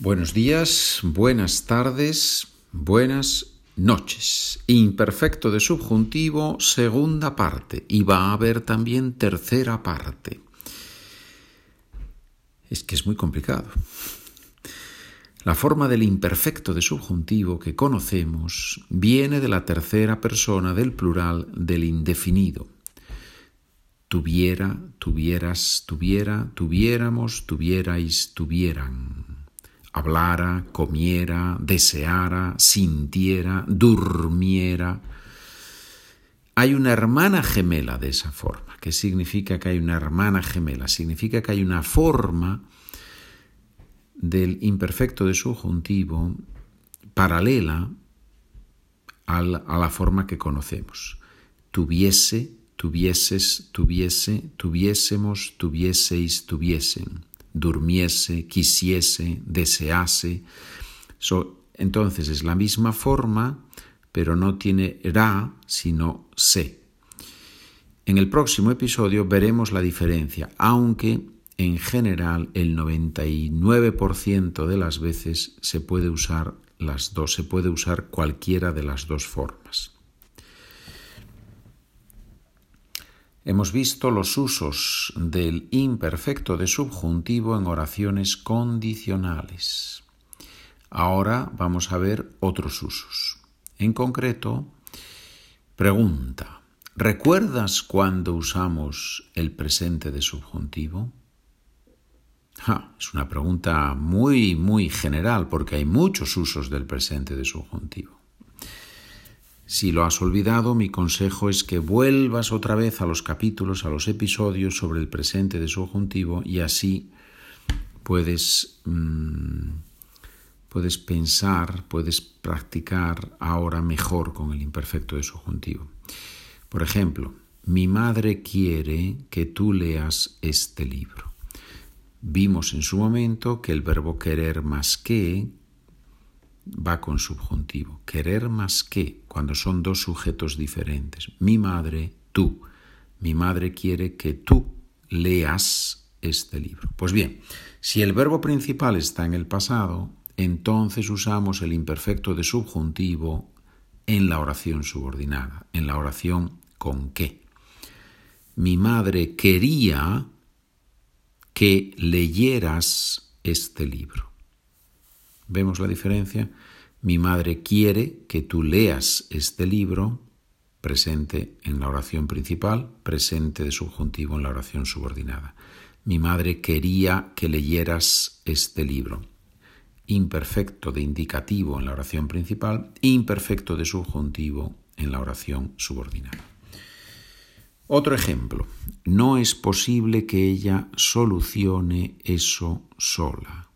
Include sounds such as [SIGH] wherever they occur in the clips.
Buenos días, buenas tardes, buenas noches. Imperfecto de subjuntivo, segunda parte. Y va a haber también tercera parte. Es que es muy complicado. La forma del imperfecto de subjuntivo que conocemos viene de la tercera persona del plural del indefinido. Tuviera, tuvieras, tuviera, tuviéramos, tuvierais, tuvieran hablara, comiera, deseara, sintiera, durmiera. Hay una hermana gemela de esa forma. ¿Qué significa que hay una hermana gemela? Significa que hay una forma del imperfecto de subjuntivo paralela a la forma que conocemos. Tuviese, tuvieses, tuviese, tuviésemos, tuvieseis, tuviesen durmiese, quisiese, desease. entonces es la misma forma, pero no tiene ra, sino se. En el próximo episodio veremos la diferencia, aunque en general el 99% de las veces se puede usar las dos, se puede usar cualquiera de las dos formas. Hemos visto los usos del imperfecto de subjuntivo en oraciones condicionales. Ahora vamos a ver otros usos. En concreto, pregunta, ¿recuerdas cuándo usamos el presente de subjuntivo? es una pregunta muy, muy general porque hay muchos usos del presente de subjuntivo. Si lo has olvidado, mi consejo es que vuelvas otra vez a los capítulos, a los episodios sobre el presente de subjuntivo y así puedes, mm, puedes pensar, puedes practicar ahora mejor con el imperfecto de subjuntivo. Por ejemplo, mi madre quiere que tú leas este libro. Vimos en su momento que el verbo querer más que va con subjuntivo. Querer más que, cuando son dos sujetos diferentes. Mi madre, tú. Mi madre quiere que tú leas este libro. Pues bien, si el verbo principal está en el pasado, entonces usamos el imperfecto de subjuntivo en la oración subordinada, en la oración con qué. Mi madre quería que leyeras este libro. ¿Vemos la diferencia? Mi madre quiere que tú leas este libro, presente en la oración principal, presente de subjuntivo en la oración subordinada. Mi madre quería que leyeras este libro. Imperfecto de indicativo en la oración principal, imperfecto de subjuntivo en la oración subordinada. Otro ejemplo. No es posible que ella solucione eso sola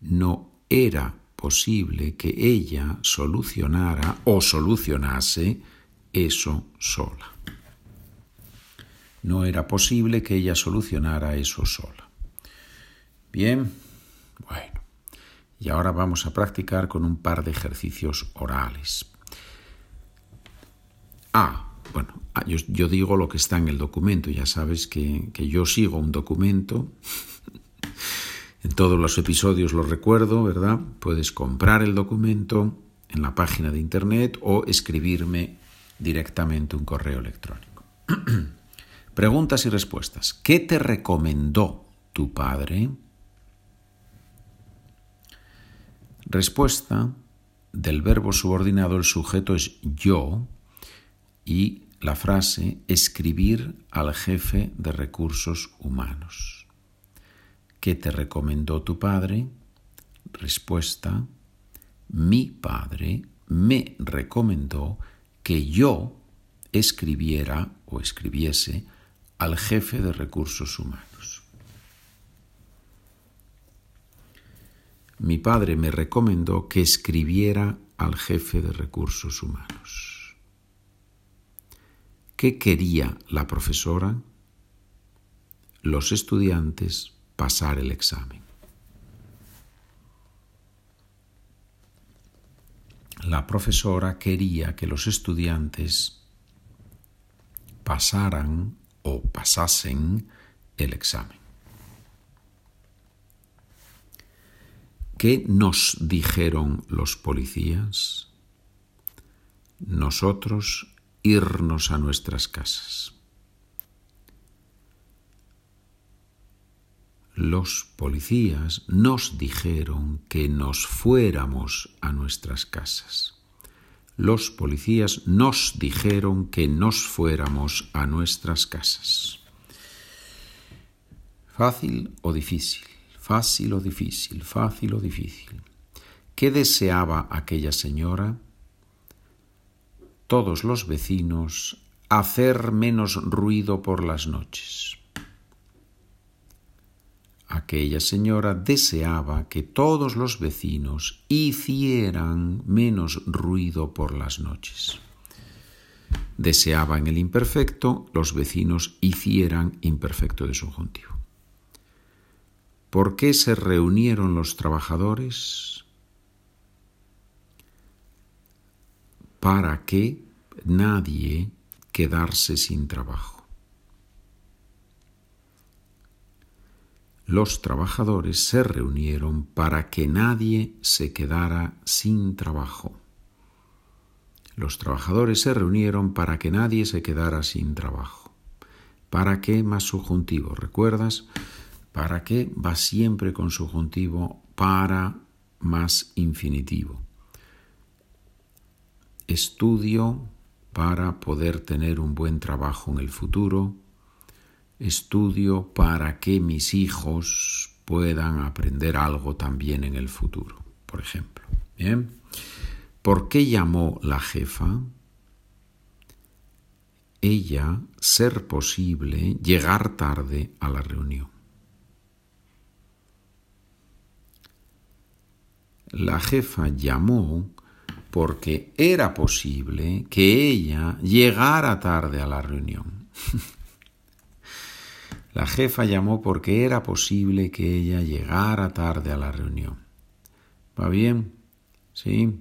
no era posible que ella solucionara o solucionase eso sola. No era posible que ella solucionara eso sola. Bien, bueno. Y ahora vamos a practicar con un par de ejercicios orales. Ah, bueno, ah, yo, digo lo que está en el documento. Ya sabes que, que yo sigo un documento en todos los episodios lo recuerdo, ¿verdad? Puedes comprar el documento en la página de internet o escribirme directamente un correo electrónico. [CLEARS THROAT] Preguntas y respuestas. ¿Qué te recomendó tu padre? Respuesta del verbo subordinado, el sujeto es yo y la frase escribir al jefe de recursos humanos. ¿Qué te recomendó tu padre? Respuesta, mi padre me recomendó que yo escribiera o escribiese al jefe de recursos humanos. Mi padre me recomendó que escribiera al jefe de recursos humanos. ¿Qué quería la profesora? Los estudiantes pasar el examen. La profesora quería que los estudiantes pasaran o pasasen el examen. ¿Qué nos dijeron los policías? Nosotros irnos a nuestras casas. Los policías nos dijeron que nos fuéramos a nuestras casas. Los policías nos dijeron que nos fuéramos a nuestras casas. Fácil o difícil, fácil o difícil, fácil o difícil. ¿Qué deseaba aquella señora? Todos los vecinos hacer menos ruido por las noches. Aquella señora deseaba que todos los vecinos hicieran menos ruido por las noches. Deseaba en el imperfecto los vecinos hicieran imperfecto de subjuntivo. ¿Por qué se reunieron los trabajadores? Para que nadie quedarse sin trabajo. Los trabajadores se reunieron para que nadie se quedara sin trabajo. Los trabajadores se reunieron para que nadie se quedara sin trabajo. ¿Para qué más subjuntivo? ¿Recuerdas? ¿Para qué va siempre con subjuntivo para más infinitivo? Estudio para poder tener un buen trabajo en el futuro. Estudio para que mis hijos puedan aprender algo también en el futuro, por ejemplo. Bien. ¿Por qué llamó la jefa? Ella, ser posible, llegar tarde a la reunión. la jefa llamó porque era posible que ella llegara tarde a la reunión. [LAUGHS] la jefa llamó porque era posible que ella llegara tarde a la reunión. ¿Va bien? ¿Sí?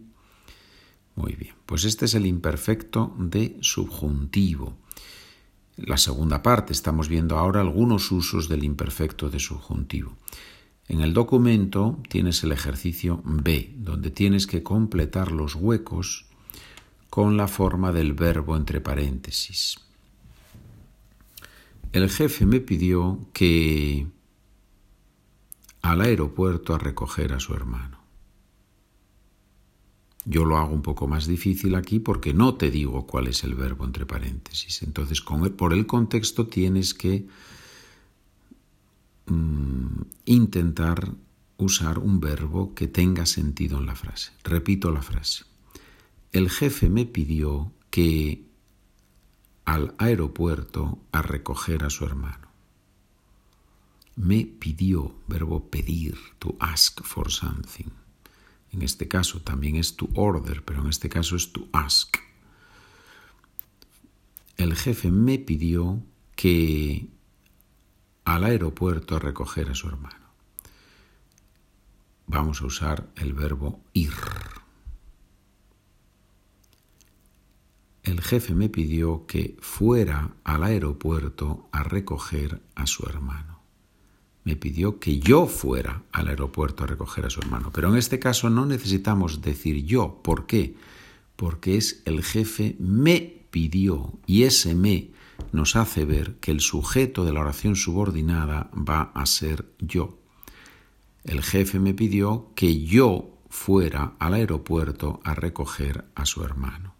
Muy bien. Pues este es el imperfecto de subjuntivo. La segunda parte, estamos viendo ahora algunos usos del imperfecto de subjuntivo. En el documento tienes el ejercicio B, donde tienes que completar los huecos con la forma del verbo entre paréntesis. El jefe me pidió que al aeropuerto a recoger a su hermano. Yo lo hago un poco más difícil aquí porque no te digo cuál es el verbo entre paréntesis. Entonces, por el contexto tienes que Mm, intentar usar un verbo que tenga sentido en la frase. Repito la frase. El jefe me pidió que al aeropuerto a recoger a su hermano. Me pidió, verbo pedir, to ask for something. En este caso también es to order, pero en este caso es to ask. El jefe me pidió que al aeropuerto a recoger a su hermano. Vamos a usar el verbo ir. El jefe me pidió que fuera al aeropuerto a recoger a su hermano. Me pidió que yo fuera al aeropuerto a recoger a su hermano. Pero en este caso no necesitamos decir yo. ¿Por qué? Porque es el jefe me pidió y ese me nos hace ver que el sujeto de la oración subordinada va a ser yo. El jefe me pidió que yo fuera al aeropuerto a recoger a su hermano.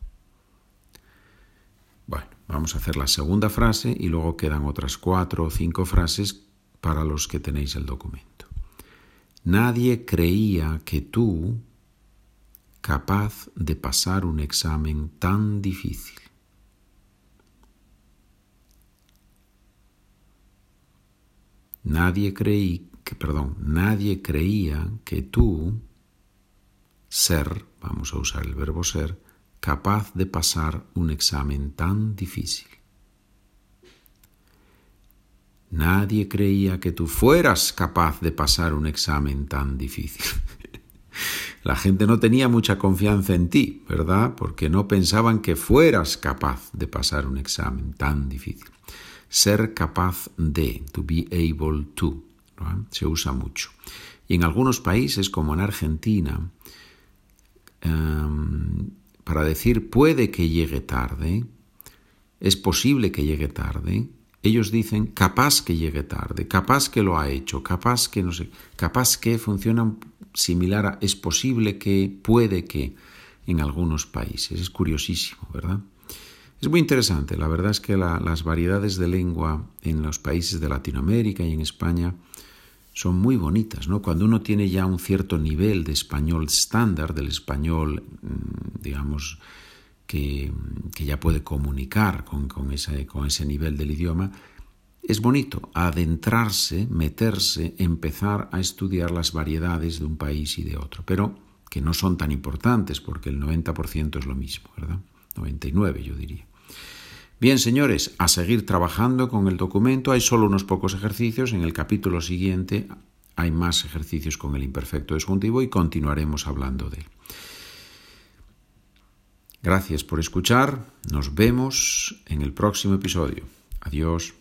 Bueno, vamos a hacer la segunda frase y luego quedan otras cuatro o cinco frases para los que tenéis el documento. Nadie creía que tú capaz de pasar un examen tan difícil. Nadie creí que, perdón, nadie creía que tú, ser, vamos a usar el verbo ser, capaz de pasar un examen tan difícil. Nadie creía que tú fueras capaz de pasar un examen tan difícil. [LAUGHS] La gente no tenía mucha confianza en ti, ¿verdad? Porque no pensaban que fueras capaz de pasar un examen tan difícil ser capaz de, to be able to, se usa mucho. Y en algunos países, como en Argentina, em, para decir puede que llegue tarde, es posible que llegue tarde, ellos dicen capaz que llegue tarde, capaz que lo ha hecho, capaz que no sé, capaz que funcionan similar a es posible que, puede que en algunos países. Es curiosísimo, ¿verdad? Es muy interesante, la verdad es que las variedades de lengua en los países de Latinoamérica y en España son muy bonitas, ¿no? Cuando uno tiene ya un cierto nivel de español estándar, del español, mm, digamos, que, ya puede comunicar con, con, ese, con ese nivel del idioma, es bonito adentrarse, meterse, empezar a estudiar las variedades de un país y de otro, pero que no son tan importantes porque el 90% es lo mismo, ¿verdad? 99 yo diría. Bien, señores, a seguir trabajando con el documento. Hay solo unos pocos ejercicios. En el capítulo siguiente hay más ejercicios con el imperfecto disjuntivo y continuaremos hablando de él. Gracias por escuchar. Nos vemos en el próximo episodio. Adiós.